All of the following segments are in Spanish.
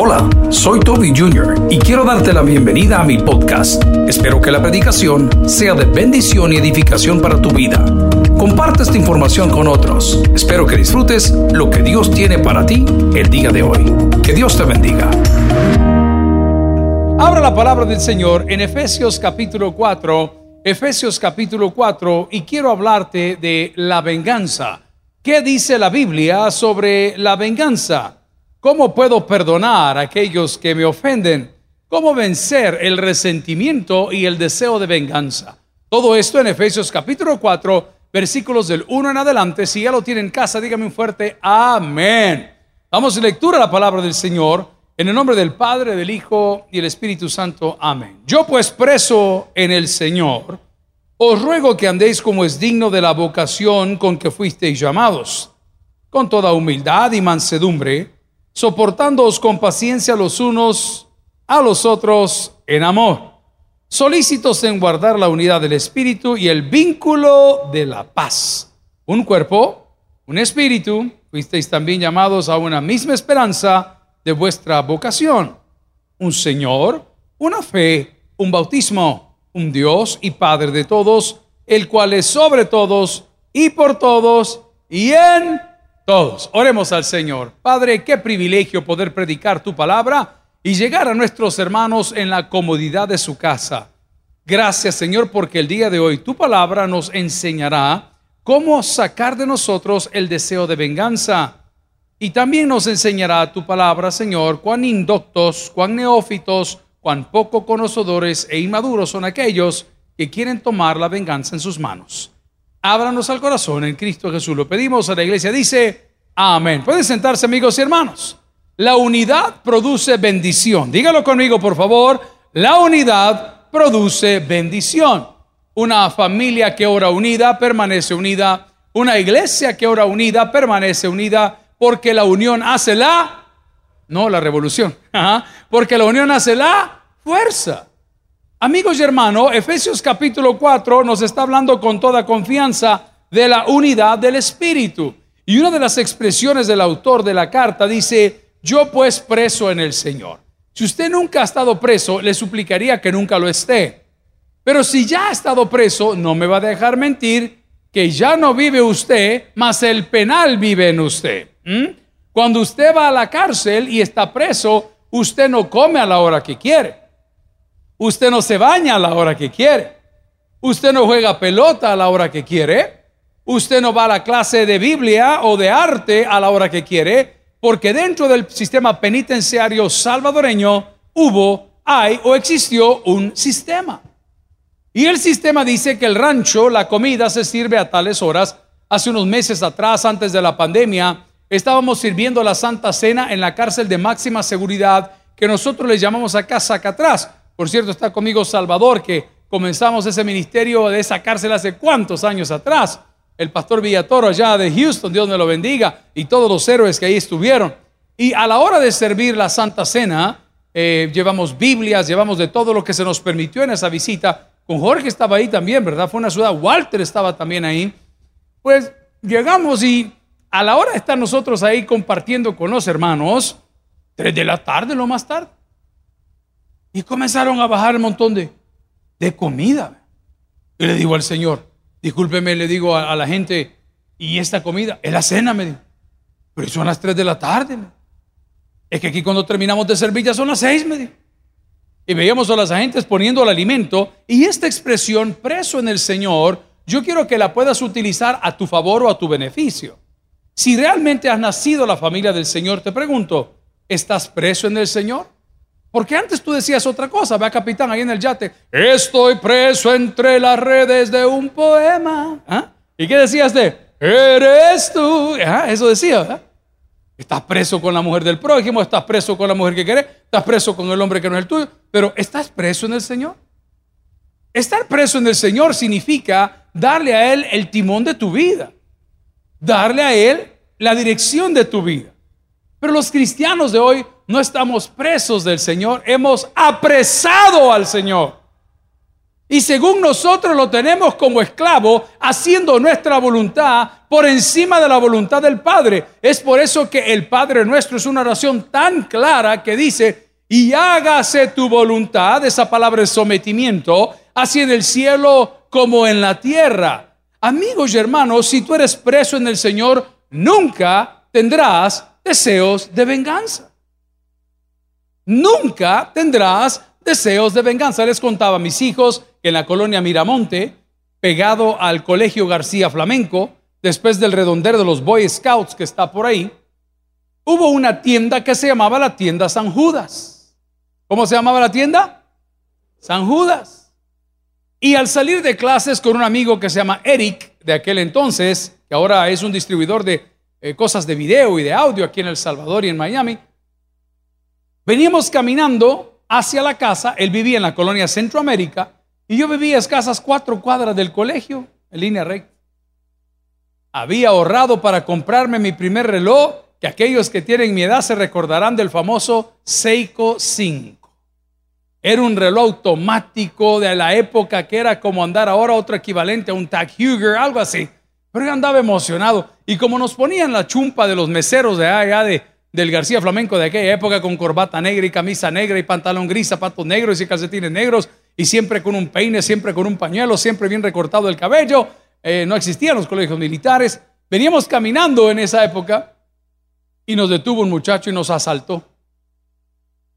Hola, soy Toby Jr. y quiero darte la bienvenida a mi podcast. Espero que la predicación sea de bendición y edificación para tu vida. Comparte esta información con otros. Espero que disfrutes lo que Dios tiene para ti el día de hoy. Que Dios te bendiga. Abra la palabra del Señor en Efesios capítulo 4, Efesios capítulo 4, y quiero hablarte de la venganza. ¿Qué dice la Biblia sobre la venganza? ¿Cómo puedo perdonar a aquellos que me ofenden? ¿Cómo vencer el resentimiento y el deseo de venganza? Todo esto en Efesios capítulo 4, versículos del 1 en adelante. Si ya lo tienen en casa, dígame un fuerte amén. Vamos a lectura la palabra del Señor. En el nombre del Padre, del Hijo y el Espíritu Santo. Amén. Yo pues preso en el Señor, os ruego que andéis como es digno de la vocación con que fuisteis llamados, con toda humildad y mansedumbre soportándoos con paciencia los unos a los otros en amor, solícitos en guardar la unidad del Espíritu y el vínculo de la paz. Un cuerpo, un espíritu, fuisteis también llamados a una misma esperanza de vuestra vocación. Un Señor, una fe, un bautismo, un Dios y Padre de todos, el cual es sobre todos y por todos y en todos, oremos al Señor. Padre, qué privilegio poder predicar tu palabra y llegar a nuestros hermanos en la comodidad de su casa. Gracias Señor porque el día de hoy tu palabra nos enseñará cómo sacar de nosotros el deseo de venganza. Y también nos enseñará tu palabra, Señor, cuán indoctos, cuán neófitos, cuán poco conocedores e inmaduros son aquellos que quieren tomar la venganza en sus manos. Ábranos al corazón en Cristo Jesús. Lo pedimos a la iglesia. Dice, amén. Pueden sentarse amigos y hermanos. La unidad produce bendición. Dígalo conmigo, por favor. La unidad produce bendición. Una familia que ora unida permanece unida. Una iglesia que ora unida permanece unida porque la unión hace la, no la revolución, porque la unión hace la fuerza. Amigos y hermanos, Efesios capítulo 4 nos está hablando con toda confianza de la unidad del Espíritu. Y una de las expresiones del autor de la carta dice, yo pues preso en el Señor. Si usted nunca ha estado preso, le suplicaría que nunca lo esté. Pero si ya ha estado preso, no me va a dejar mentir que ya no vive usted, mas el penal vive en usted. Cuando usted va a la cárcel y está preso, usted no come a la hora que quiere. Usted no se baña a la hora que quiere. Usted no juega pelota a la hora que quiere. Usted no va a la clase de Biblia o de arte a la hora que quiere. Porque dentro del sistema penitenciario salvadoreño hubo, hay o existió un sistema. Y el sistema dice que el rancho, la comida se sirve a tales horas. Hace unos meses atrás, antes de la pandemia, estábamos sirviendo la Santa Cena en la cárcel de máxima seguridad que nosotros le llamamos acá atrás por cierto, está conmigo Salvador, que comenzamos ese ministerio de esa cárcel hace cuántos años atrás. El pastor Villatoro allá de Houston, Dios me lo bendiga, y todos los héroes que ahí estuvieron. Y a la hora de servir la Santa Cena, eh, llevamos Biblias, llevamos de todo lo que se nos permitió en esa visita. Con Jorge estaba ahí también, ¿verdad? Fue una ciudad. Walter estaba también ahí. Pues llegamos y a la hora de estar nosotros ahí compartiendo con los hermanos, tres de la tarde, lo más tarde, y comenzaron a bajar un montón de, de comida. Y le digo al Señor, discúlpeme, le digo a, la gente, ¿y esta comida? Es la cena, me dijo. Pero son las 3 de la tarde. Es que aquí cuando terminamos de servir ya son las 6, me dijo. Y veíamos a las agentes poniendo el alimento. Y esta expresión, preso en el Señor, yo quiero que la puedas utilizar a tu favor o a tu beneficio. Si realmente has nacido la familia del Señor, te pregunto, ¿estás preso en el Señor? Porque antes tú decías otra cosa, vea capitán ahí en el yate, estoy preso entre las redes de un poema. ¿Ah? ¿Y qué decías de? Eres tú. ¿Ah? Eso decía, Estás preso con la mujer del prójimo, estás preso con la mujer que querés, estás preso con el hombre que no es el tuyo, pero estás preso en el Señor. Estar preso en el Señor significa darle a Él el timón de tu vida, darle a Él la dirección de tu vida. Pero los cristianos de hoy no estamos presos del Señor, hemos apresado al Señor. Y según nosotros lo tenemos como esclavo, haciendo nuestra voluntad por encima de la voluntad del Padre. Es por eso que el Padre nuestro es una oración tan clara que dice, y hágase tu voluntad, esa palabra es sometimiento, así en el cielo como en la tierra. Amigos y hermanos, si tú eres preso en el Señor, nunca tendrás deseos de venganza. Nunca tendrás deseos de venganza. Les contaba a mis hijos que en la colonia Miramonte, pegado al colegio García Flamenco, después del redondero de los Boy Scouts que está por ahí, hubo una tienda que se llamaba la tienda San Judas. ¿Cómo se llamaba la tienda? San Judas. Y al salir de clases con un amigo que se llama Eric, de aquel entonces, que ahora es un distribuidor de eh, cosas de video y de audio aquí en El Salvador y en Miami, veníamos caminando hacia la casa, él vivía en la colonia Centroamérica, y yo vivía a escasas cuatro cuadras del colegio, en línea recta. Había ahorrado para comprarme mi primer reloj, que aquellos que tienen mi edad se recordarán del famoso Seiko 5. Era un reloj automático de la época que era como andar ahora otro equivalente a un Tag Heuer, algo así. Pero yo andaba emocionado. Y como nos ponían la chumpa de los meseros de allá de, del García Flamenco de aquella época con corbata negra y camisa negra y pantalón gris, zapatos negros y calcetines negros y siempre con un peine, siempre con un pañuelo, siempre bien recortado el cabello. Eh, no existían los colegios militares. Veníamos caminando en esa época y nos detuvo un muchacho y nos asaltó.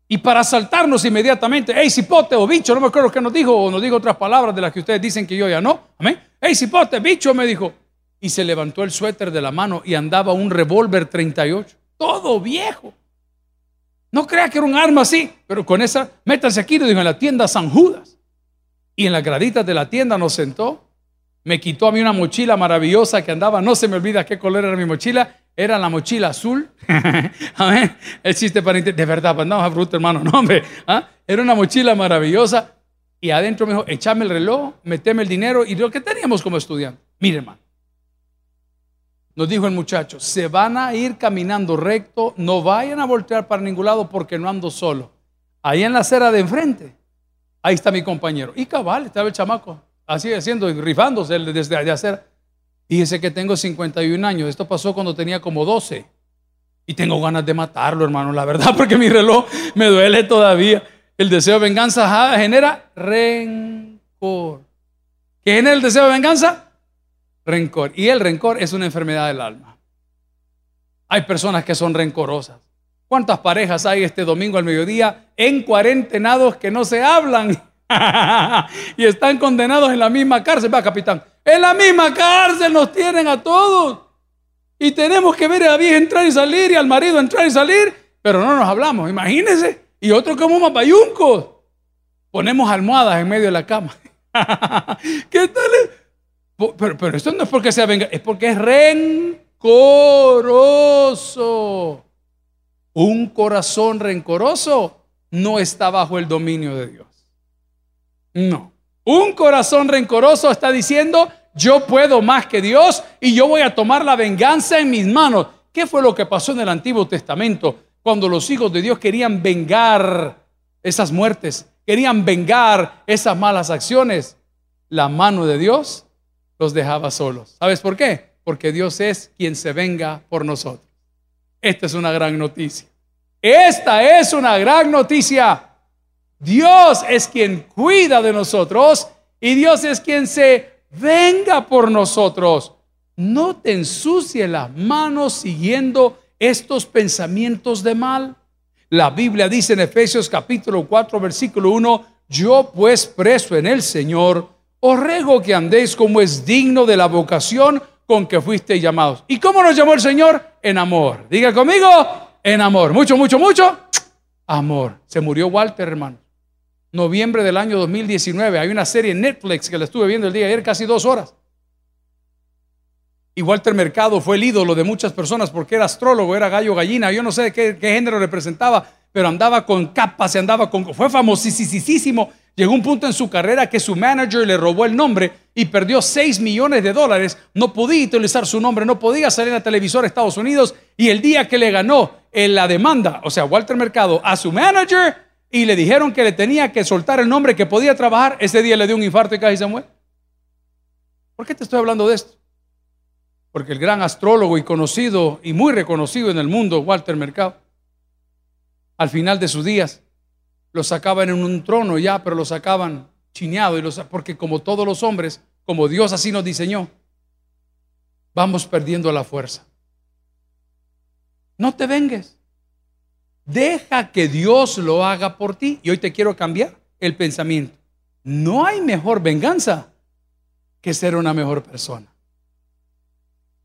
Y para asaltarnos inmediatamente, hey cipote o bicho, no me acuerdo qué nos dijo, o nos dijo otras palabras de las que ustedes dicen que yo ya no. Amén. Hey cipote, bicho, me dijo. Y se levantó el suéter de la mano y andaba un revólver 38, todo viejo. No crea que era un arma así, pero con esa, métase aquí, lo dijo, en la tienda San Judas. Y en las graditas de la tienda nos sentó. Me quitó a mí una mochila maravillosa que andaba, no se me olvida qué color era mi mochila, era la mochila azul. Amén. Existe para De verdad, pues no, bruto, hermano, no, hombre. ¿ah? Era una mochila maravillosa. Y adentro me dijo, échame el reloj, meteme el dinero y lo que teníamos como estudiante. Mire, hermano. Nos dijo el muchacho, se van a ir caminando recto, no vayan a voltear para ningún lado porque no ando solo. Ahí en la acera de enfrente, ahí está mi compañero. Y cabal, estaba el chamaco, así haciendo, rifándose desde de acera. Fíjese que tengo 51 años. Esto pasó cuando tenía como 12. Y tengo ganas de matarlo, hermano, la verdad, porque mi reloj me duele todavía. El deseo de venganza genera rencor. ¿Qué genera el deseo de venganza? Rencor. Y el rencor es una enfermedad del alma. Hay personas que son rencorosas. ¿Cuántas parejas hay este domingo al mediodía en cuarentenados que no se hablan y están condenados en la misma cárcel? Va, capitán. En la misma cárcel nos tienen a todos. Y tenemos que ver a la vieja entrar y salir y al marido entrar y salir, pero no nos hablamos, imagínense. Y otro como mapayuncos. Ponemos almohadas en medio de la cama. ¿Qué tal? Pero, pero esto no es porque sea venga, es porque es rencoroso. Un corazón rencoroso no está bajo el dominio de Dios. No. Un corazón rencoroso está diciendo, yo puedo más que Dios y yo voy a tomar la venganza en mis manos. ¿Qué fue lo que pasó en el Antiguo Testamento cuando los hijos de Dios querían vengar esas muertes, querían vengar esas malas acciones? La mano de Dios los dejaba solos. ¿Sabes por qué? Porque Dios es quien se venga por nosotros. Esta es una gran noticia. Esta es una gran noticia. Dios es quien cuida de nosotros y Dios es quien se venga por nosotros. No te ensucie las manos siguiendo estos pensamientos de mal. La Biblia dice en Efesios capítulo 4 versículo 1, yo pues preso en el Señor, os ruego que andéis como es digno de la vocación con que fuisteis llamados. ¿Y cómo nos llamó el Señor? En amor. Diga conmigo, en amor. Mucho, mucho, mucho. Amor. Se murió Walter, hermano noviembre del año 2019. Hay una serie en Netflix que la estuve viendo el día de ayer, casi dos horas. Y Walter Mercado fue el ídolo de muchas personas porque era astrólogo, era gallo gallina, yo no sé qué, género representaba, pero andaba con capas y andaba con... Fue famosísimo. Llegó un punto en su carrera que su manager le robó el nombre y perdió 6 millones de dólares. No podía utilizar su nombre, no podía salir a televisor de Estados Unidos. Y el día que le ganó en la demanda, o sea, Walter Mercado, a su manager, y le dijeron que le tenía que soltar el nombre que podía trabajar, ese día le dio un infarto y casi se muere. ¿Por qué te estoy hablando de esto? Porque el gran astrólogo y conocido y muy reconocido en el mundo, Walter Mercado, al final de sus días, lo sacaban en un trono ya, pero lo sacaban chineado, y porque como todos los hombres, como Dios así nos diseñó, vamos perdiendo la fuerza. No te vengues. Deja que Dios lo haga por ti. Y hoy te quiero cambiar el pensamiento. No hay mejor venganza que ser una mejor persona.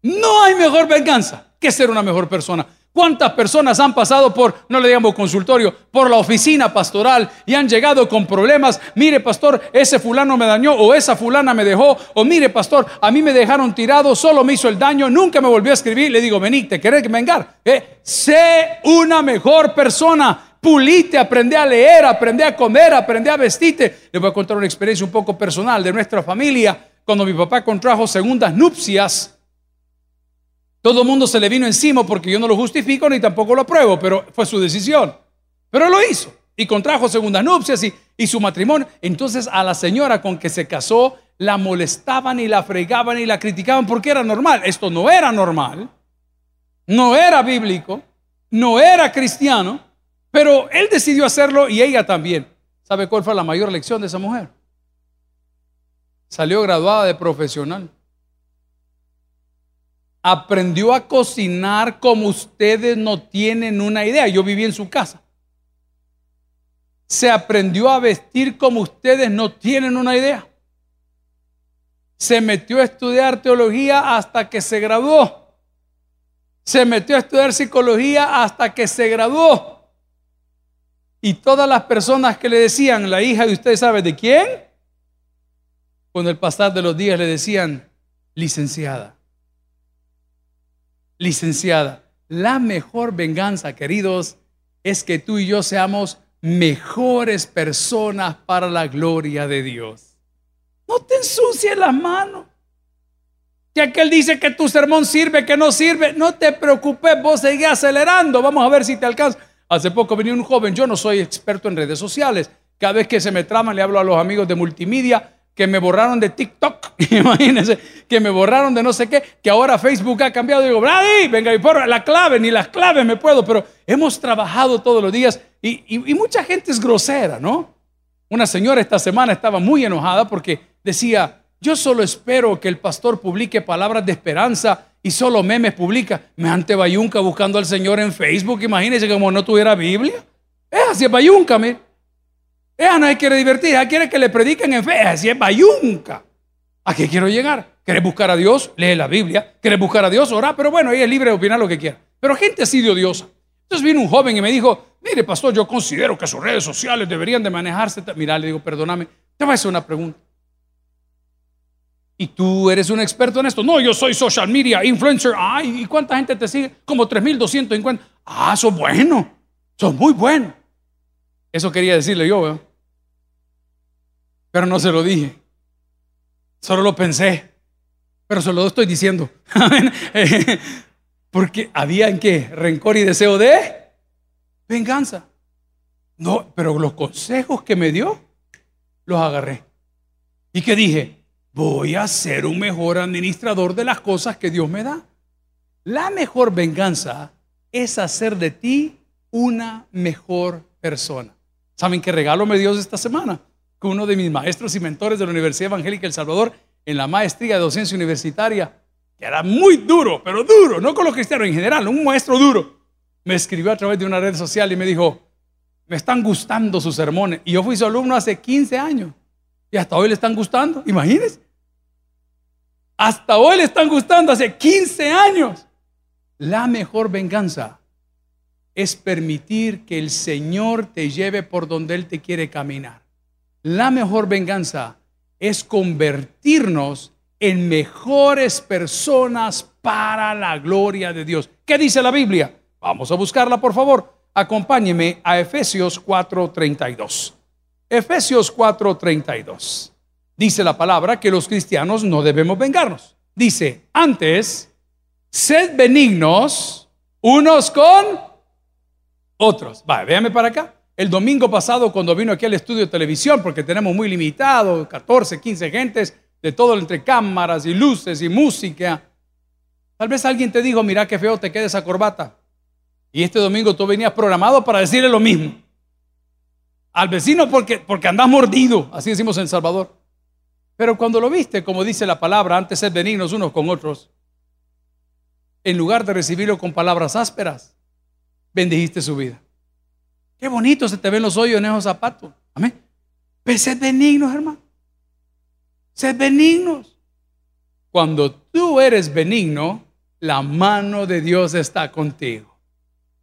No hay mejor venganza que ser una mejor persona. ¿Cuántas personas han pasado por, no le digamos consultorio, por la oficina pastoral y han llegado con problemas? Mire, pastor, ese fulano me dañó o esa fulana me dejó. O mire, pastor, a mí me dejaron tirado, solo me hizo el daño, nunca me volvió a escribir. Le digo, vení, ¿te querés vengar? Eh, sé una mejor persona. Pulite, aprende a leer, aprende a comer, aprende a vestirte. Le voy a contar una experiencia un poco personal de nuestra familia. Cuando mi papá contrajo segundas nupcias, todo el mundo se le vino encima porque yo no lo justifico ni tampoco lo apruebo, pero fue su decisión. Pero lo hizo y contrajo segundas nupcias y, y su matrimonio. Entonces a la señora con que se casó la molestaban y la fregaban y la criticaban porque era normal. Esto no era normal, no era bíblico, no era cristiano, pero él decidió hacerlo y ella también. ¿Sabe cuál fue la mayor lección de esa mujer? Salió graduada de profesional aprendió a cocinar como ustedes no tienen una idea. Yo viví en su casa. Se aprendió a vestir como ustedes no tienen una idea. Se metió a estudiar teología hasta que se graduó. Se metió a estudiar psicología hasta que se graduó. Y todas las personas que le decían, la hija de usted sabe de quién, con el pasar de los días le decían, licenciada licenciada, la mejor venganza, queridos, es que tú y yo seamos mejores personas para la gloria de Dios. No te ensucies las manos. Que aquel dice que tu sermón sirve, que no sirve, no te preocupes, vos seguís acelerando. Vamos a ver si te alcanza. Hace poco venía un joven, yo no soy experto en redes sociales. Cada vez que se me traman, le hablo a los amigos de multimedia que me borraron de TikTok, imagínense, que me borraron de no sé qué, que ahora Facebook ha cambiado. Digo, Brady, venga, y por la clave, ni las claves me puedo, pero hemos trabajado todos los días y, y mucha gente es grosera, ¿no? Una señora esta semana estaba muy enojada porque decía, yo solo espero que el pastor publique palabras de esperanza y solo memes publica. Me ante Bayunca buscando al Señor en Facebook, imagínense como no tuviera Biblia. Es así, Bayunca. Ella no quiere divertir, ella quiere que le prediquen en fe. Así es bayunca. ¿A qué quiero llegar? ¿Quieres buscar a Dios? Lee la Biblia. ¿Quieres buscar a Dios? Ora. Pero bueno, ella es libre de opinar lo que quiera. Pero gente así de odiosa. Entonces vino un joven y me dijo, mire pastor, yo considero que sus redes sociales deberían de manejarse. Mira, le digo, perdóname, te voy a hacer una pregunta. ¿Y tú eres un experto en esto? No, yo soy social media influencer. Ay, ¿y cuánta gente te sigue? Como 3.250. Ah, sos bueno. Sos muy bueno. Eso quería decirle yo, pero no se lo dije. Solo lo pensé, pero se lo estoy diciendo. Porque había en qué? Rencor y deseo de venganza. No, pero los consejos que me dio, los agarré. ¿Y que dije? Voy a ser un mejor administrador de las cosas que Dios me da. La mejor venganza es hacer de ti una mejor persona. ¿Saben qué regalo me dio esta semana? que uno de mis maestros y mentores de la Universidad Evangélica El Salvador en la maestría de docencia universitaria, que era muy duro, pero duro, no con los cristianos en general, un maestro duro, me escribió a través de una red social y me dijo, me están gustando sus sermones. Y yo fui su alumno hace 15 años y hasta hoy le están gustando, imagínense. Hasta hoy le están gustando, hace 15 años. La mejor venganza es permitir que el Señor te lleve por donde Él te quiere caminar la mejor venganza es convertirnos en mejores personas para la gloria de Dios. ¿Qué dice la Biblia? Vamos a buscarla, por favor. Acompáñeme a Efesios 4:32. Efesios 4:32. Dice la palabra que los cristianos no debemos vengarnos. Dice, antes, sed benignos unos con otros. Va, véame para acá. el domingo pasado cuando vino aquí al estudio de televisión, porque tenemos muy limitado, 14, 15 gentes, de todo entre cámaras y luces y música. Tal vez alguien te dijo, mira qué feo te queda esa corbata. Y este domingo tú venías programado para decirle lo mismo. Al vecino porque, porque andas mordido, así decimos en Salvador. Pero cuando lo viste, como dice la palabra, antes ser benignos unos con otros, en lugar de recibirlo con palabras ásperas, bendijiste su vida. Qué bonito se te ven los hoyos en esos zapatos. Amén. Pero sed benignos, hermano. Sed benignos. Cuando tú eres benigno, la mano de Dios está contigo.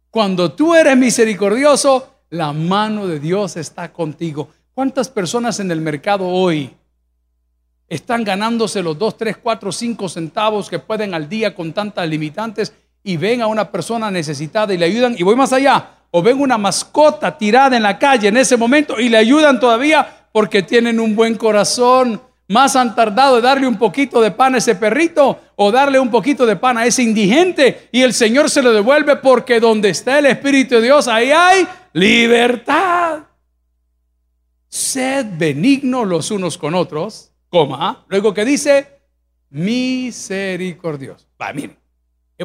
Cuando tú eres misericordioso, la mano de Dios está contigo. ¿Cuántas personas en el mercado hoy están ganándose los 2, 3, 4, 5 centavos que pueden al día con tantas limitantes y ven a una persona necesitada y le ayudan? Y voy más allá, o ven una mascota tirada en la calle en ese momento y le ayudan todavía porque tienen un buen corazón. Más han tardado de darle un poquito de pan a ese perrito o darle un poquito de pan a ese indigente y el Señor se lo devuelve porque donde está el Espíritu de Dios, ahí hay libertad. Sed benignos los unos con otros, coma, luego que dice misericordioso. Va, miren,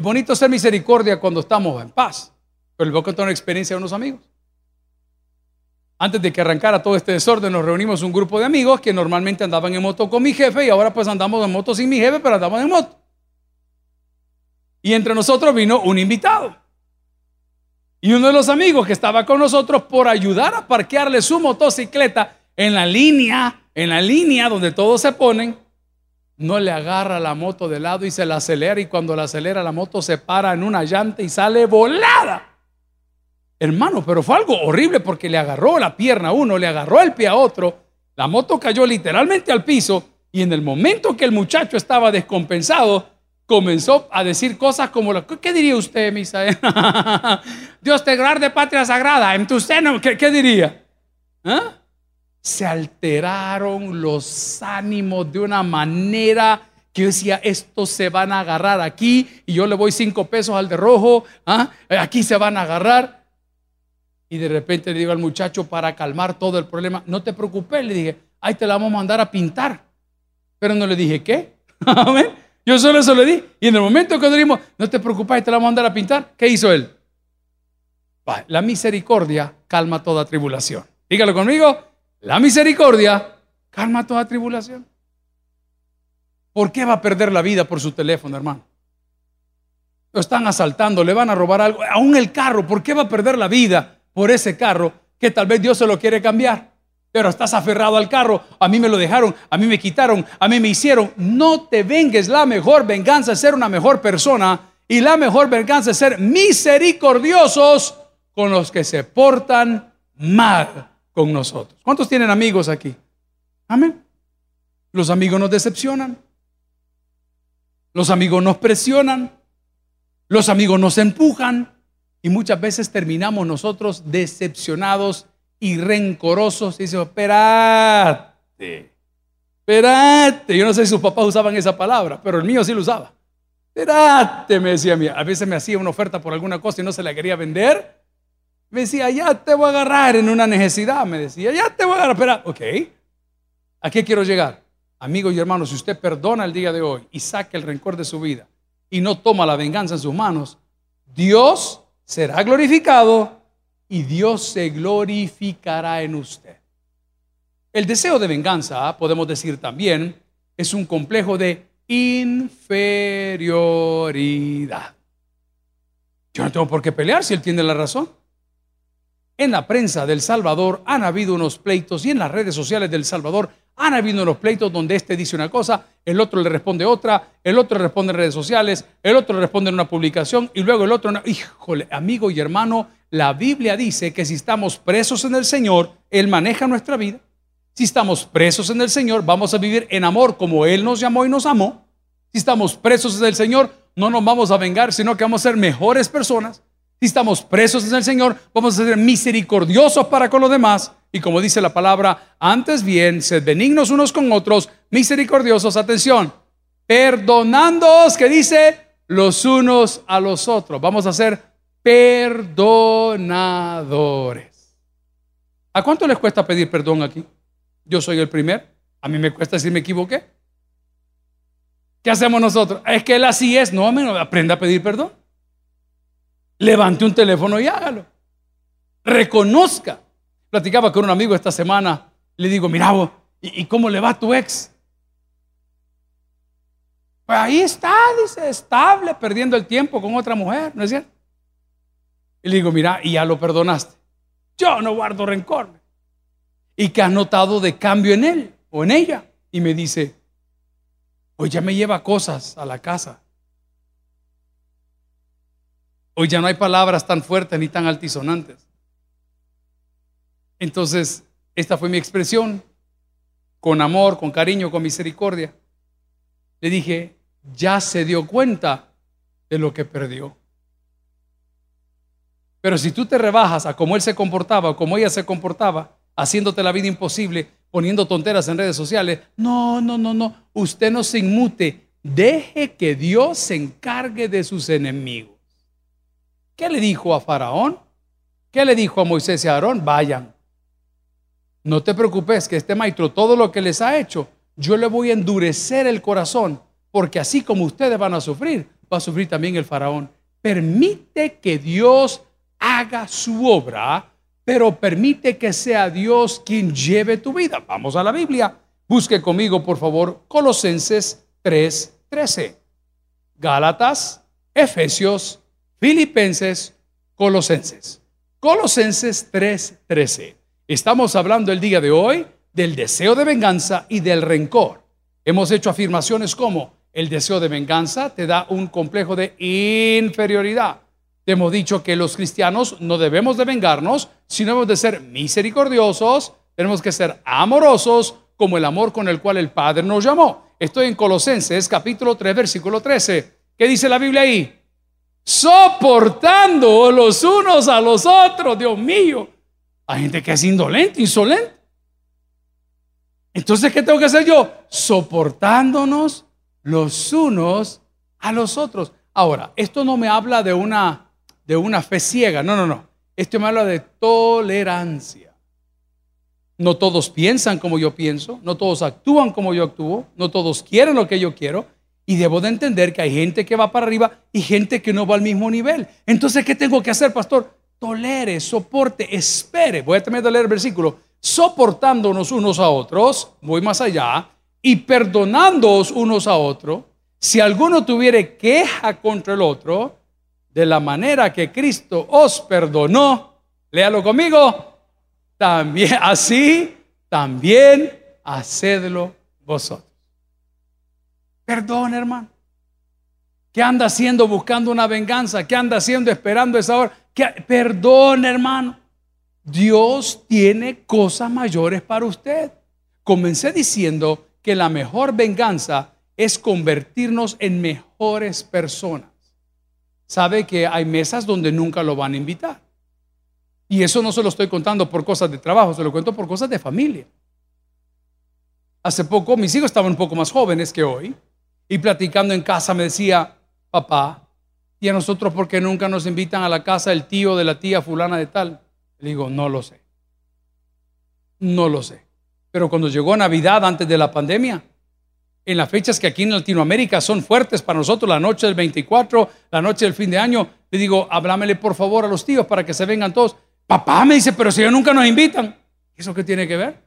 es bonito ser misericordia cuando estamos en paz. Pero les voy a una experiencia de unos amigos. Antes de que arrancara todo este desorden, nos reunimos un grupo de amigos que normalmente andaban en moto con mi jefe y ahora pues andamos en moto sin mi jefe, pero andamos en moto. Y entre nosotros vino un invitado. Y uno de los amigos que estaba con nosotros por ayudar a parquearle su motocicleta en la línea, en la línea donde todos se ponen, no le agarra la moto de lado y se la acelera y cuando la acelera la moto se para en una llanta y sale volada. Hermano, pero fue algo horrible porque le agarró la pierna a uno, le agarró el pie a otro, la moto cayó literalmente al piso y en el momento que el muchacho estaba descompensado, comenzó a decir cosas como, ¿qué diría usted, Misael? Dios te guarde patria sagrada, en tu seno, ¿qué, qué diría? ¿Ah? Se alteraron los ánimos de una manera que yo decía, estos se van a agarrar aquí y yo le voy cinco pesos al de rojo, ¿ah? aquí se van a agarrar. Y de repente le digo al muchacho para calmar todo el problema, no te preocupes, le dije, ahí te la vamos a mandar a pintar. Pero no le dije, ¿qué? Yo solo eso le di. Y en el momento que dijimos, no te preocupes, te la vamos a mandar a pintar, ¿qué hizo él? La misericordia calma toda tribulación. Dígalo conmigo, la misericordia calma toda tribulación. ¿Por qué va a perder la vida por su teléfono, hermano? Lo están asaltando, le van a robar algo, aún el carro, ¿por qué va a perder la vida por ese carro que tal vez Dios se lo quiere cambiar. Pero estás aferrado al carro, a mí me lo dejaron, a mí me quitaron, a mí me hicieron. No te vengues, la mejor venganza es ser una mejor persona y la mejor venganza es ser misericordiosos con los que se portan mal con nosotros. ¿Cuántos tienen amigos aquí? Amén. Los amigos nos decepcionan. Los amigos nos presionan. Los amigos nos empujan. Y muchas veces terminamos nosotros decepcionados y rencorosos. Y dice, espérate, espérate. Yo no sé si sus papás usaban esa palabra, pero el mío sí lo usaba. Espérate, me decía a mí. A veces me hacía una oferta por alguna cosa y no se la quería vender. Me decía, ya te voy a agarrar en una necesidad. Me decía, ya te voy a agarrar. Espera, ok. ¿A qué quiero llegar? Amigo y hermano, si usted perdona el día de hoy y saca el rencor de su vida y no toma la venganza en sus manos, Dios será glorificado y Dios se glorificará en usted. El deseo de venganza, podemos decir también, es un complejo de inferioridad. Yo no tengo por qué pelear si él tiene la razón. En la prensa del Salvador han habido unos pleitos y en las redes sociales del Salvador han habido unos pleitos donde este dice una cosa, el otro le responde otra, el otro responde en redes sociales, el otro le responde en una publicación y luego el otro, híjole, amigo y hermano, la Biblia dice que si estamos presos en el Señor, Él maneja nuestra vida. Si estamos presos en el Señor, vamos a vivir en amor como Él nos llamó y nos amó. Si estamos presos en el Señor, no nos vamos a vengar, sino que vamos a ser mejores personas. Si estamos presos en el Señor, vamos a ser misericordiosos para con los demás. Y como dice la palabra, antes bien, sed benignos unos con otros, misericordiosos, atención, perdonándoos, que dice, los unos a los otros. Vamos a ser perdonadores. ¿A cuánto les cuesta pedir perdón aquí? Yo soy el primer. A mí me cuesta decir me equivoqué. ¿Qué hacemos nosotros? Es que él así es. No, aprenda a pedir perdón. Levante un teléfono y hágalo. Reconozca. Platicaba con un amigo esta semana. Le digo, mira ¿y, cómo le va a tu ex? Pues ahí está, dice, estable, perdiendo el tiempo con otra mujer, ¿no es cierto? Y le digo, mira, y ya lo perdonaste. Yo no guardo rencor. ¿Y qué has notado de cambio en él o en ella? Y me dice, hoy ya me lleva cosas a la casa. Hoy ya no hay palabras tan fuertes ni tan altisonantes. Entonces, esta fue mi expresión, con amor, con cariño, con misericordia. Le dije, ya se dio cuenta de lo que perdió. Pero si tú te rebajas a cómo él se comportaba o cómo ella se comportaba, haciéndote la vida imposible, poniendo tonteras en redes sociales, no, no, no, no, usted no se inmute, deje que Dios se encargue de sus enemigos. ¿Qué le dijo a Faraón? ¿Qué le dijo a Moisés y a Aarón? Vayan. No te preocupes que este maestro, todo lo que les ha hecho, yo le voy a endurecer el corazón, porque así como ustedes van a sufrir, va a sufrir también el faraón. Permite que Dios haga su obra, pero permite que sea Dios quien lleve tu vida. Vamos a la Biblia. Busque conmigo, por favor, Colosenses 3:13. Gálatas, Efesios, Filipenses, Colosenses. Colosenses 3:13. Estamos hablando el día de hoy del deseo de venganza y del rencor. Hemos hecho afirmaciones como el deseo de venganza te da un complejo de inferioridad. Te hemos dicho que los cristianos no debemos de vengarnos, sino debemos de ser misericordiosos, tenemos que ser amorosos como el amor con el cual el Padre nos llamó. Estoy en Colosenses capítulo 3 versículo 13. ¿Qué dice la Biblia ahí? Soportando los unos a los otros, Dios mío. Hay gente que es indolente, insolente. Entonces, ¿qué tengo que hacer yo? Soportándonos los unos a los otros. Ahora, esto no me habla de una, de una fe ciega, no, no, no. Esto me habla de tolerancia. No todos piensan como yo pienso, no todos actúan como yo actúo, no todos quieren lo que yo quiero, y debo de entender que hay gente que va para arriba y gente que no va al mismo nivel. Entonces, ¿qué tengo que hacer, pastor? Tolere, soporte, espere. Voy a terminar de leer el versículo. Soportándonos unos a otros, voy más allá, y perdonándoos unos a otros, si alguno tuviere queja contra el otro, de la manera que Cristo os perdonó, léalo conmigo, también así, también hacedlo vosotros. Perdón, hermano. ¿Qué anda haciendo buscando una venganza? ¿Qué anda haciendo esperando esa hora? Perdón, hermano. Dios tiene cosas mayores para usted. Comencé diciendo que la mejor venganza es convertirnos en mejores personas. Sabe que hay mesas donde nunca lo van a invitar. Y eso no se lo estoy contando por cosas de trabajo, se lo cuento por cosas de familia. Hace poco mis hijos estaban un poco más jóvenes que hoy y platicando en casa me decía, papá, ¿y a nosotros por qué nunca nos invitan a la casa el tío de la tía fulana de tal? Le digo, no lo sé. No lo sé. Pero cuando llegó Navidad antes de la pandemia, en las fechas que aquí en Latinoamérica son fuertes para nosotros, la noche del 24, la noche del fin de año, le digo, háblamele por favor a los tíos para que se vengan todos. Papá me dice, pero si ellos nunca nos invitan. ¿Eso qué tiene que ver?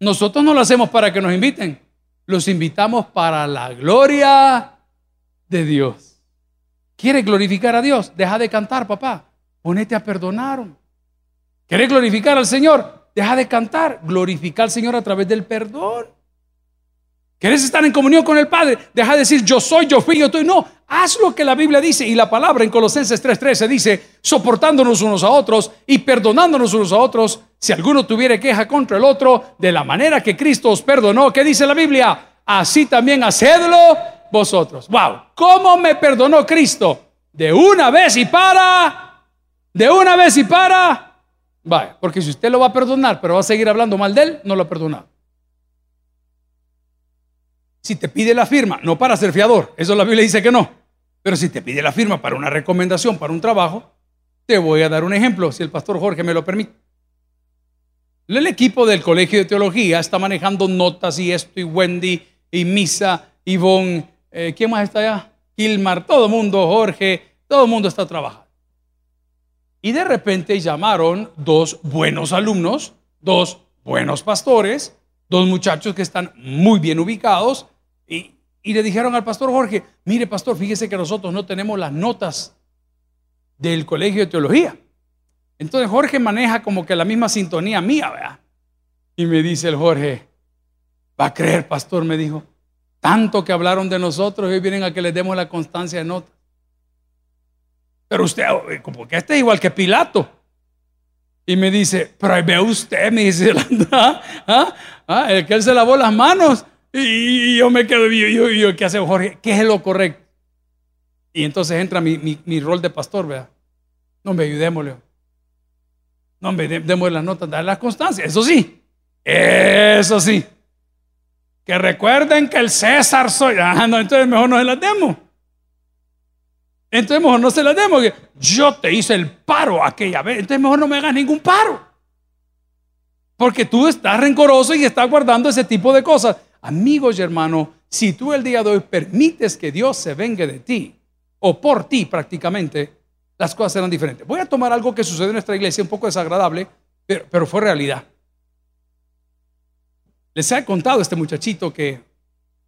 Nosotros no lo hacemos para que nos inviten los invitamos para la gloria de Dios. ¿Quieres glorificar a Dios? Deja de cantar, papá. Ponete a perdonar. ¿Quieres glorificar al Señor? Deja de cantar. Glorifica al Señor a través del perdón. ¿Quieres estar en comunión con el Padre? Deja de decir yo soy, yo fui, yo estoy. No, haz lo que la Biblia dice. Y la palabra en Colosenses 3:13 dice, soportándonos unos a otros y perdonándonos unos a otros, si alguno tuviera queja contra el otro, de la manera que Cristo os perdonó. ¿Qué dice la Biblia? Así también hacedlo vosotros. Wow, ¿cómo me perdonó Cristo? De una vez y para, de una vez y para. Vaya, porque si usted lo va a perdonar, pero va a seguir hablando mal de él, no lo ha perdonado. Si te pide la firma, no para ser fiador, eso la Biblia dice que no, pero si te pide la firma para una recomendación, para un trabajo, te voy a dar un ejemplo, si el pastor Jorge me lo permite. El equipo del Colegio de Teología está manejando notas y esto, y Wendy, y Misa, Ivonne, eh, ¿quién más está allá? Gilmar, todo el mundo, Jorge, todo el mundo está trabajando. Y de repente llamaron dos buenos alumnos, dos buenos pastores, dos muchachos que están muy bien ubicados, y, le dijeron al pastor Jorge, mire pastor, fíjese que nosotros no tenemos las notas del Colegio de Teología. Entonces Jorge maneja como que la misma sintonía mía, ¿verdad? Y me dice el Jorge, va a creer, pastor, me dijo, tanto que hablaron de nosotros hoy vienen a que les demos la constancia de notas. Pero usted, eh, como que este es igual que Pilato. Y me dice, pero ve usted, me dice, ¿ah? ¿Ah? ¿Ah? el que él se lavó las manos. Y, yo me quedo, y yo, yo, ¿qué hace Jorge? ¿Qué es lo correcto? Y entonces entra mi, mi, rol de pastor, ¿verdad? No me ayudémosle. No me démosle las notas, darle las constancias. Eso sí, eso sí. Que recuerden que el César soy. Ah, no, entonces mejor no se las demos. Entonces mejor no se las demos. Yo te hice el paro aquella vez. Entonces mejor no me hagas ningún paro. Porque tú estás rencoroso y estás guardando ese tipo de cosas. Amigos y hermanos, si tú el día de hoy permites que Dios se venga de ti, o por ti prácticamente, las cosas serán diferentes. Voy a tomar algo que sucedió en nuestra iglesia, un poco desagradable, pero, pero fue realidad. Les he contado a este muchachito que,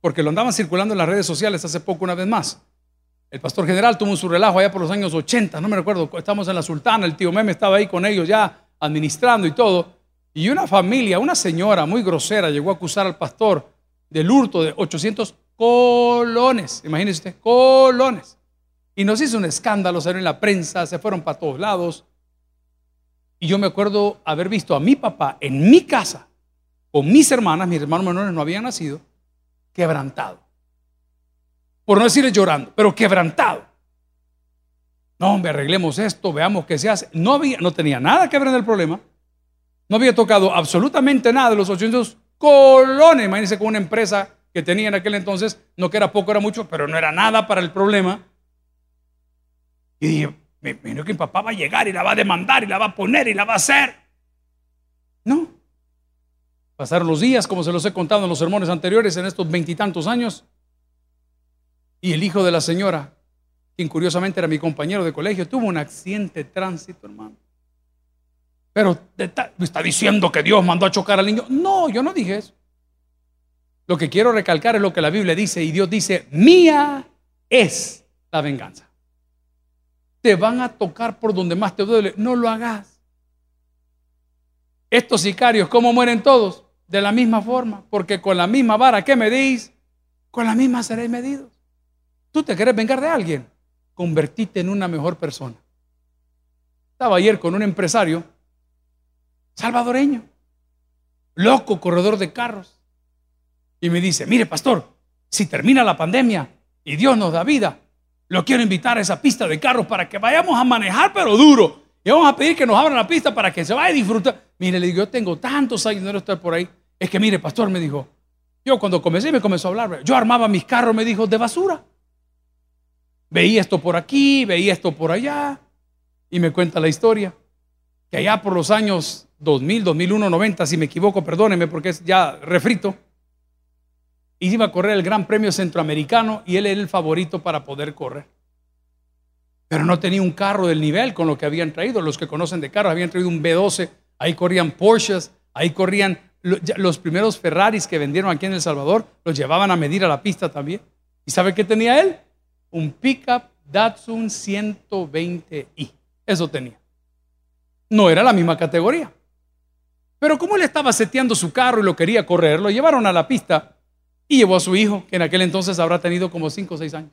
porque lo andaban circulando en las redes sociales hace poco una vez más, el pastor general tuvo su relajo allá por los años 80, no me recuerdo, estamos en la Sultana, el tío Meme estaba ahí con ellos ya administrando y todo. Y una familia, una señora muy grosera llegó a acusar al pastor del hurto de 800 colones. Imagínense usted, colones. Y nos hizo un escándalo, salió en la prensa, se fueron para todos lados. Y yo me acuerdo haber visto a mi papá en mi casa, con mis hermanas, mis hermanos menores no habían nacido, quebrantado por no decirle llorando, pero quebrantado. No, hombre, arreglemos esto, veamos qué se hace. No, había, no tenía nada que ver en el problema. No había tocado absolutamente nada de los 800 colones. Imagínense con una empresa que tenía en aquel entonces, no que era poco, era mucho, pero no era nada para el problema. Y dije, me que mi papá va a llegar y la va a demandar y la va a poner y la va a hacer. No. Pasaron los días, como se los he contado en los sermones anteriores, en estos veintitantos años. Y el hijo de la señora, quien curiosamente era mi compañero de colegio, tuvo un accidente de tránsito, hermano. Pero me está diciendo que Dios mandó a chocar al niño. No, yo no dije eso. Lo que quiero recalcar es lo que la Biblia dice y Dios dice, mía es la venganza. Te van a tocar por donde más te duele. No lo hagas. Estos sicarios, ¿cómo mueren todos? De la misma forma. Porque con la misma vara que medís, con la misma seréis medidos. ¿Tú te quieres vengar de alguien? Convertite en una mejor persona. Estaba ayer con un empresario salvadoreño, loco, corredor de carros. Y me dice, mire, pastor, si termina la pandemia y Dios nos da vida, lo quiero invitar a esa pista de carros para que vayamos a manejar, pero duro. Y vamos a pedir que nos abran la pista para que se vaya a disfrutar. Mire, le digo, yo tengo tantos años de no estar por ahí. Es que, mire, pastor, me dijo, yo cuando comencé me comenzó a hablar, yo armaba mis carros, me dijo, de basura. Veía esto por aquí, veía esto por allá, y me cuenta la historia, que allá por los años 2000, 2001, 90, si me equivoco, perdóneme porque es ya refrito, iba a correr el Gran Premio Centroamericano y él era el favorito para poder correr. Pero no tenía un carro del nivel con lo que habían traído. Los que conocen de carros habían traído un B12, ahí corrían Porsches, ahí corrían los primeros Ferraris que vendieron aquí en El Salvador, los llevaban a medir a la pista también. ¿Y sabe qué tenía él? un pickup Datsun 120i. Eso tenía. No era la misma categoría. Pero como él estaba seteando su carro y lo quería correr, lo llevaron a la pista y llevó a su hijo, que en aquel entonces habrá tenido como 5 o 6 años.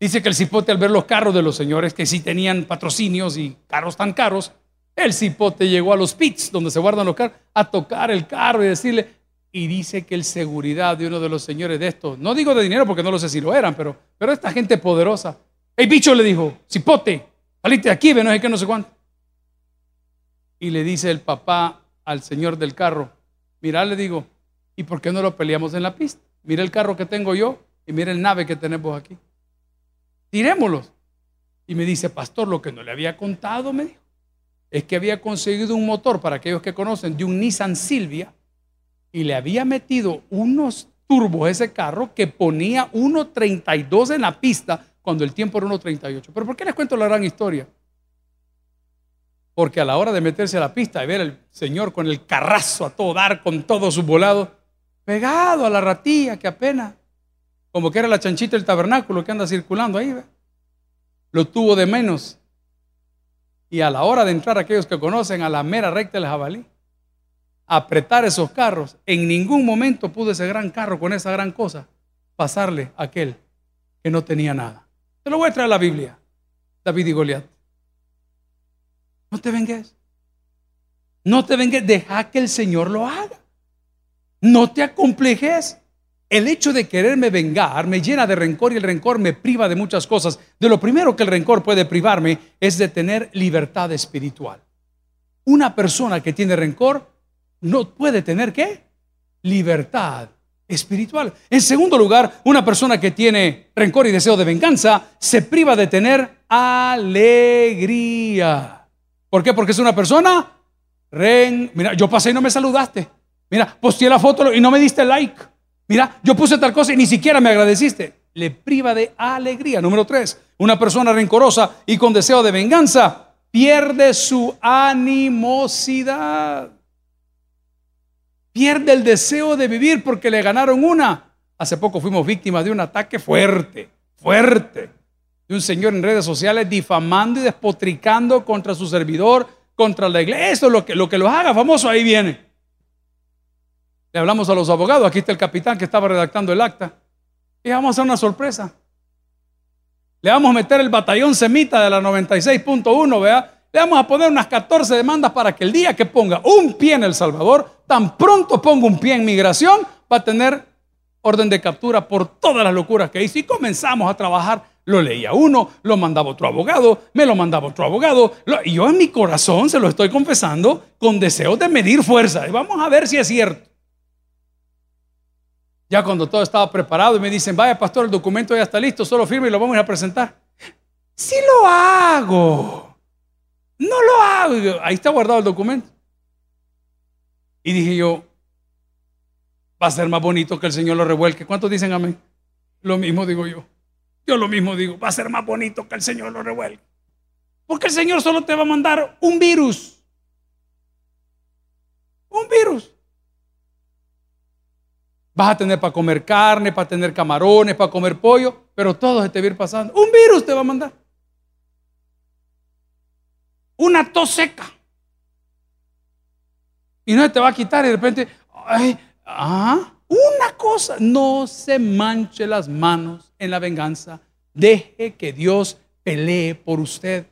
Dice que el cipote al ver los carros de los señores que sí tenían patrocinios y carros tan caros, el cipote llegó a los pits donde se guardan los carros a tocar el carro y decirle, y dice que el seguridad de uno de los señores de estos, no digo de dinero porque no lo sé si lo eran, pero, pero esta gente poderosa, el bicho le dijo, cipote, salite de aquí, ve no sé qué, no sé cuánto. Y le dice el papá al señor del carro, mira, le digo, ¿y por qué no lo peleamos en la pista? Mira el carro que tengo yo y mira el nave que tenemos aquí. Tirémoslos. Y me dice, pastor, lo que no le había contado, me dijo, es que había conseguido un motor, para aquellos que conocen, de un Nissan Silvia y le había metido unos turbos a ese carro que ponía 1.32 en la pista cuando el tiempo era 1.38. Pero ¿por qué les cuento la gran historia? Porque a la hora de meterse a la pista y ver al Señor con el carrazo a todo dar, con todos sus volados, pegado a la ratilla que apenas, como que era la chanchita del tabernáculo que anda circulando ahí, lo tuvo de menos. Y a la hora de entrar aquellos que conocen a la mera recta del jabalí, apretar esos carros, en ningún momento pudo ese gran carro con esa gran cosa pasarle a aquel que no tenía nada. Te lo voy a traer a la Biblia, David y Goliat. No te vengues. No te vengues, deja que el Señor lo haga. No te acomplejes. El hecho de quererme vengar me llena de rencor y el rencor me priva de muchas cosas. De lo primero que el rencor puede privarme es de tener libertad espiritual. Una persona que tiene rencor no puede tener qué? Libertad espiritual. En segundo lugar, una persona que tiene rencor y deseo de venganza se priva de tener alegría. ¿Por qué? Porque es una persona ren. Mira, yo pasé y no me saludaste. Mira, posté la foto y no me diste like. Mira, yo puse tal cosa y ni siquiera me agradeciste. Le priva de alegría. Número tres, una persona rencorosa y con deseo de venganza pierde su animosidad pierde el deseo de vivir porque le ganaron una. Hace poco fuimos víctimas de un ataque fuerte, fuerte, de un señor en redes sociales difamando y despotricando contra su servidor, contra la iglesia. Eso es lo que, lo que los haga famoso, ahí viene. Le hablamos a los abogados, aquí está el capitán que estaba redactando el acta, y vamos a hacer una sorpresa. Le vamos a meter el batallón semita de la 96.1, vea, le vamos a poner unas 14 demandas para que el día que ponga un pie en El Salvador, tan pronto ponga un pie en migración, va a tener orden de captura por todas las locuras que hizo. Y comenzamos a trabajar. Lo leía uno, lo mandaba otro abogado, me lo mandaba otro abogado. y yo en mi corazón se lo estoy confesando con deseo de medir fuerza. Y vamos a ver si es cierto. Ya cuando todo estaba preparado y me dicen, vaya pastor, el documento ya está listo, solo firme y lo vamos a presentar. Si lo hago. No lo hago. Ahí está guardado el documento. Y dije yo, va a ser más bonito que el Señor lo revuelque. ¿Cuántos dicen amén? Lo mismo digo yo. Yo lo mismo digo, va a ser más bonito que el Señor lo revuelque. Porque el Señor solo te va a mandar un virus. Un virus. Vas a tener para comer carne, para tener camarones, para comer pollo, pero todo se te va a ir pasando. Un virus te va a mandar una tos seca. Y no te va a quitar y de repente, ah, una cosa, no se manche las manos en la venganza. Deje que Dios pelee por usted.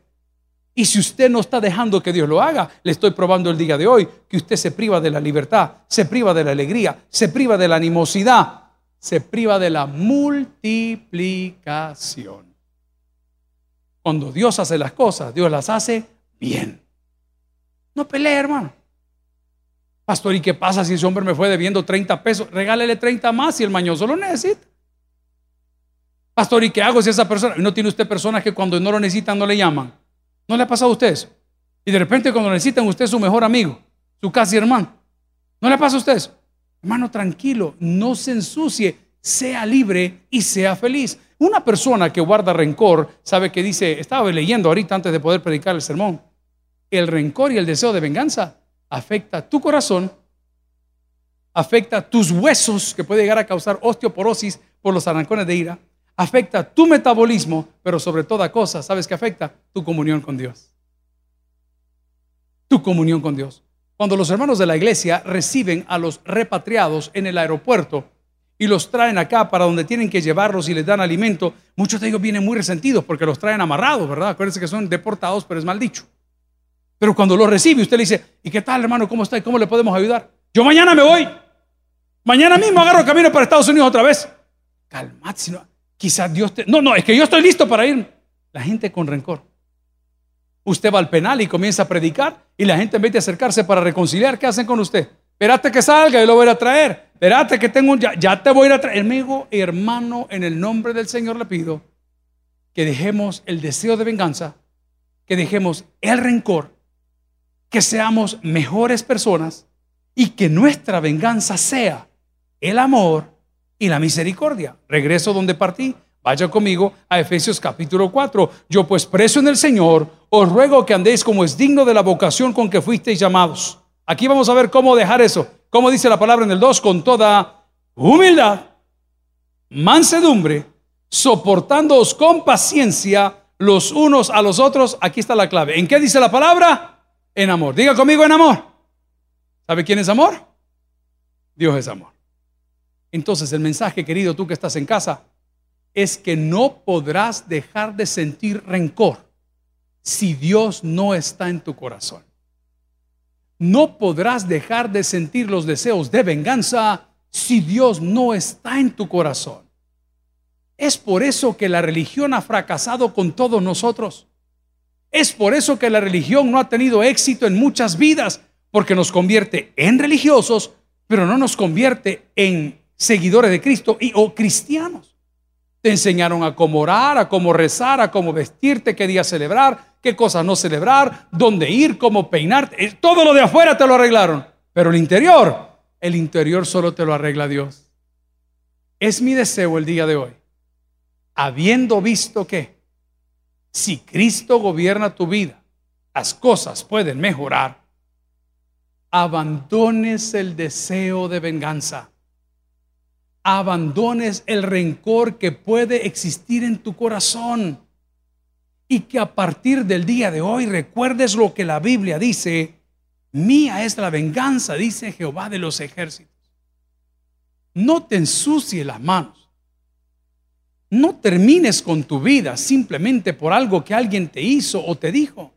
Y si usted no está dejando que Dios lo haga, le estoy probando el día de hoy que usted se priva de la libertad, se priva de la alegría, se priva de la animosidad, se priva de la multiplicación. Cuando Dios hace las cosas, Dios las hace bien. No pelee, hermano. Pastor, ¿y qué pasa si ese hombre me fue debiendo 30 pesos? Regálele 30 más si el mañoso lo necesita. Pastor, ¿y qué hago si esa persona, no tiene usted personas que cuando no lo necesitan no le llaman? ¿No le ha pasado a usted eso? Y de repente cuando necesitan usted es su mejor amigo, su casi hermano. ¿No le pasa a usted eso? Hermano, tranquilo, no se ensucie, sea libre y sea feliz. Una persona que guarda rencor sabe que dice, estaba leyendo ahorita antes de poder predicar el sermón, el rencor y el deseo de venganza afecta tu corazón, afecta tus huesos, que puede llegar a causar osteoporosis por los arrancones de ira, afecta tu metabolismo, pero sobre toda cosa, ¿sabes qué afecta? Tu comunión con Dios. Tu comunión con Dios. Cuando los hermanos de la iglesia reciben a los repatriados en el aeropuerto y los traen acá para donde tienen que llevarlos y les dan alimento, muchos de ellos vienen muy resentidos porque los traen amarrados, ¿verdad? Acuérdense que son deportados, pero es mal dicho. Pero cuando lo recibe, usted le dice, ¿y qué tal, hermano? ¿Cómo está? ¿Cómo le podemos ayudar? Yo mañana me voy. Mañana mismo agarro camino para Estados Unidos otra vez. Calmate, si no, quizás Dios te... No, no, es que yo estoy listo para ir. La gente con rencor. Usted va al penal y comienza a predicar y la gente en vez de acercarse para reconciliar, ¿qué hacen con usted? Espérate que salga y lo voy a traer. Espérate que tengo un... Ya, ya te voy a traer. Amigo, hermano, en el nombre del Señor le pido que dejemos el deseo de venganza, que dejemos el rencor que seamos mejores personas y que nuestra venganza sea el amor y la misericordia. Regreso donde partí. Vaya conmigo a Efesios capítulo 4. Yo pues preso en el Señor, os ruego que andéis como es digno de la vocación con que fuisteis llamados. Aquí vamos a ver cómo dejar eso. Como dice la palabra en el 2, con toda humildad, mansedumbre, soportándoos con paciencia los unos a los otros. Aquí está la clave. ¿En qué dice la palabra? En amor. Diga conmigo en amor. ¿Sabe quién es amor? Dios es amor. Entonces el mensaje, querido, tú que estás en casa, es que no podrás dejar de sentir rencor si Dios no está en tu corazón. No podrás dejar de sentir los deseos de venganza si Dios no está en tu corazón. Es por eso que la religión ha fracasado con todos nosotros. Es por eso que la religión no ha tenido éxito en muchas vidas, porque nos convierte en religiosos, pero no nos convierte en seguidores de Cristo y o cristianos. Te enseñaron a cómo orar, a cómo rezar, a cómo vestirte, qué día celebrar, qué cosas no celebrar, dónde ir, cómo peinarte. Eh, todo lo de afuera te lo arreglaron, pero el interior, el interior solo te lo arregla Dios. Es mi deseo el día de hoy, habiendo visto que si Cristo gobierna tu vida, las cosas pueden mejorar, abandones el deseo de venganza abandones el rencor que puede existir en tu corazón y que a partir del día de hoy recuerdes lo que la Biblia dice, mía es la venganza, dice Jehová de los ejércitos. No te ensucie las manos. No termines con tu vida simplemente por algo que alguien te hizo o te dijo.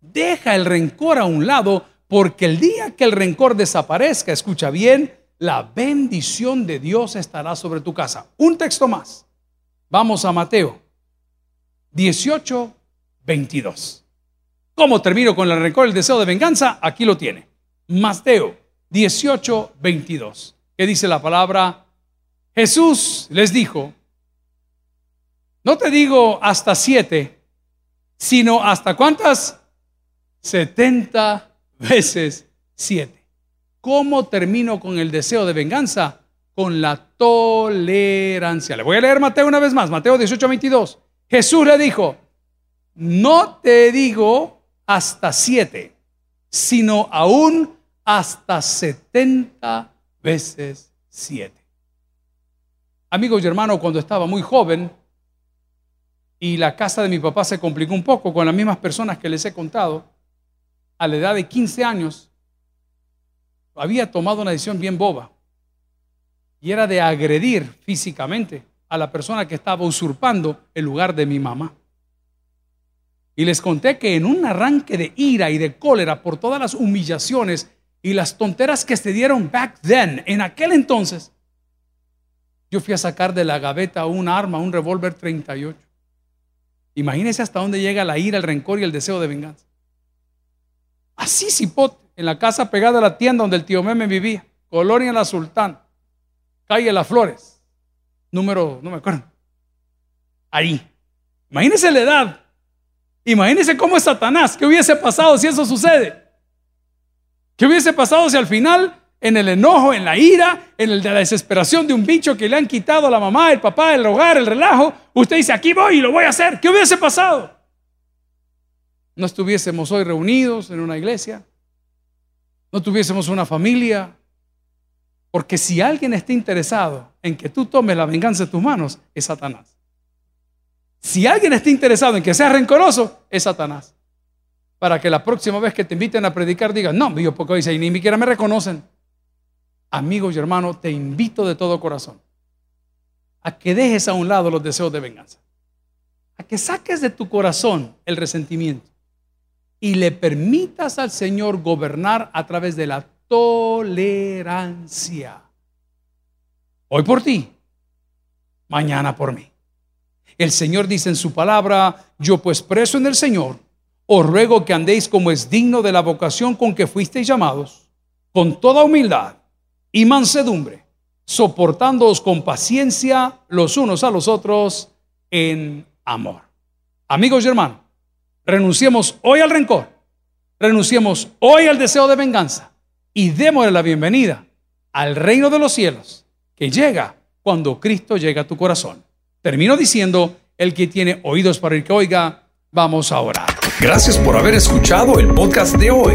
Deja el rencor a un lado porque el día que el rencor desaparezca, escucha bien, la bendición de Dios estará sobre tu casa. Un texto más. Vamos a Mateo 18, 22. ¿Cómo termino con el rencor, el deseo de venganza? Aquí lo tiene. Mateo 18, 22. ¿Qué dice la palabra? Jesús les dijo, no te digo hasta siete, sino hasta cuántas? 70 veces siete. ¿Cómo termino con el deseo de venganza? Con la tolerancia. Le voy a leer Mateo una vez más, Mateo 18, 22. Jesús le dijo, no te digo hasta siete, sino aún hasta setenta veces siete. Amigos y hermanos, cuando estaba muy joven y la casa de mi papá se complicó un poco con las mismas personas que les he contado, a la edad de 15 años, había tomado una decisión bien boba y era de agredir físicamente a la persona que estaba usurpando el lugar de mi mamá. Y les conté que en un arranque de ira y de cólera por todas las humillaciones y las tonteras que se dieron back then, en aquel entonces, yo fui a sacar de la gaveta un arma, un revólver 38. Imagínense hasta dónde llega la ira, el rencor y el deseo de venganza. Así cipote en la casa pegada a la tienda donde el tío Meme vivía, Colonia La Sultán, calle Las Flores, número, no me acuerdo, ahí. Imagínense la edad, imagínense cómo es Satanás, qué hubiese pasado si eso sucede. ¿Qué hubiese pasado si al final, en el enojo, en la ira, en el de la desesperación de un bicho que le han quitado a la mamá, el papá, el hogar, el relajo, usted dice, aquí voy y lo voy a hacer? ¿Qué hubiese pasado? No estuviésemos hoy reunidos en una iglesia, no tuviésemos una familia. Porque si alguien está interesado en que tú tomes la venganza en tus manos, es Satanás. Si alguien está interesado en que seas rencoroso, es Satanás. Para que la próxima vez que te inviten a predicar digan, no, yo porque dice, y ni siquiera me reconocen. Amigos y hermanos, te invito de todo corazón a que dejes a un lado los deseos de venganza. A que saques de tu corazón el resentimiento y le permitas al Señor gobernar a través de la tolerancia. Hoy por ti, mañana por mí. El Señor dice en su palabra, yo pues preso en el Señor, os ruego que andéis como es digno de la vocación con que fuisteis llamados, con toda humildad y mansedumbre, soportándoos con paciencia los unos a los otros en amor. Amigos y hermanos, Renunciemos hoy al rencor renunciemos hoy al deseo de venganza y démosle la bienvenida al reino de los cielos que llega cuando Cristo llega a tu corazón. Termino diciendo, el que tiene oídos para el que oiga, vamos a orar. Gracias por haber escuchado el podcast de hoy.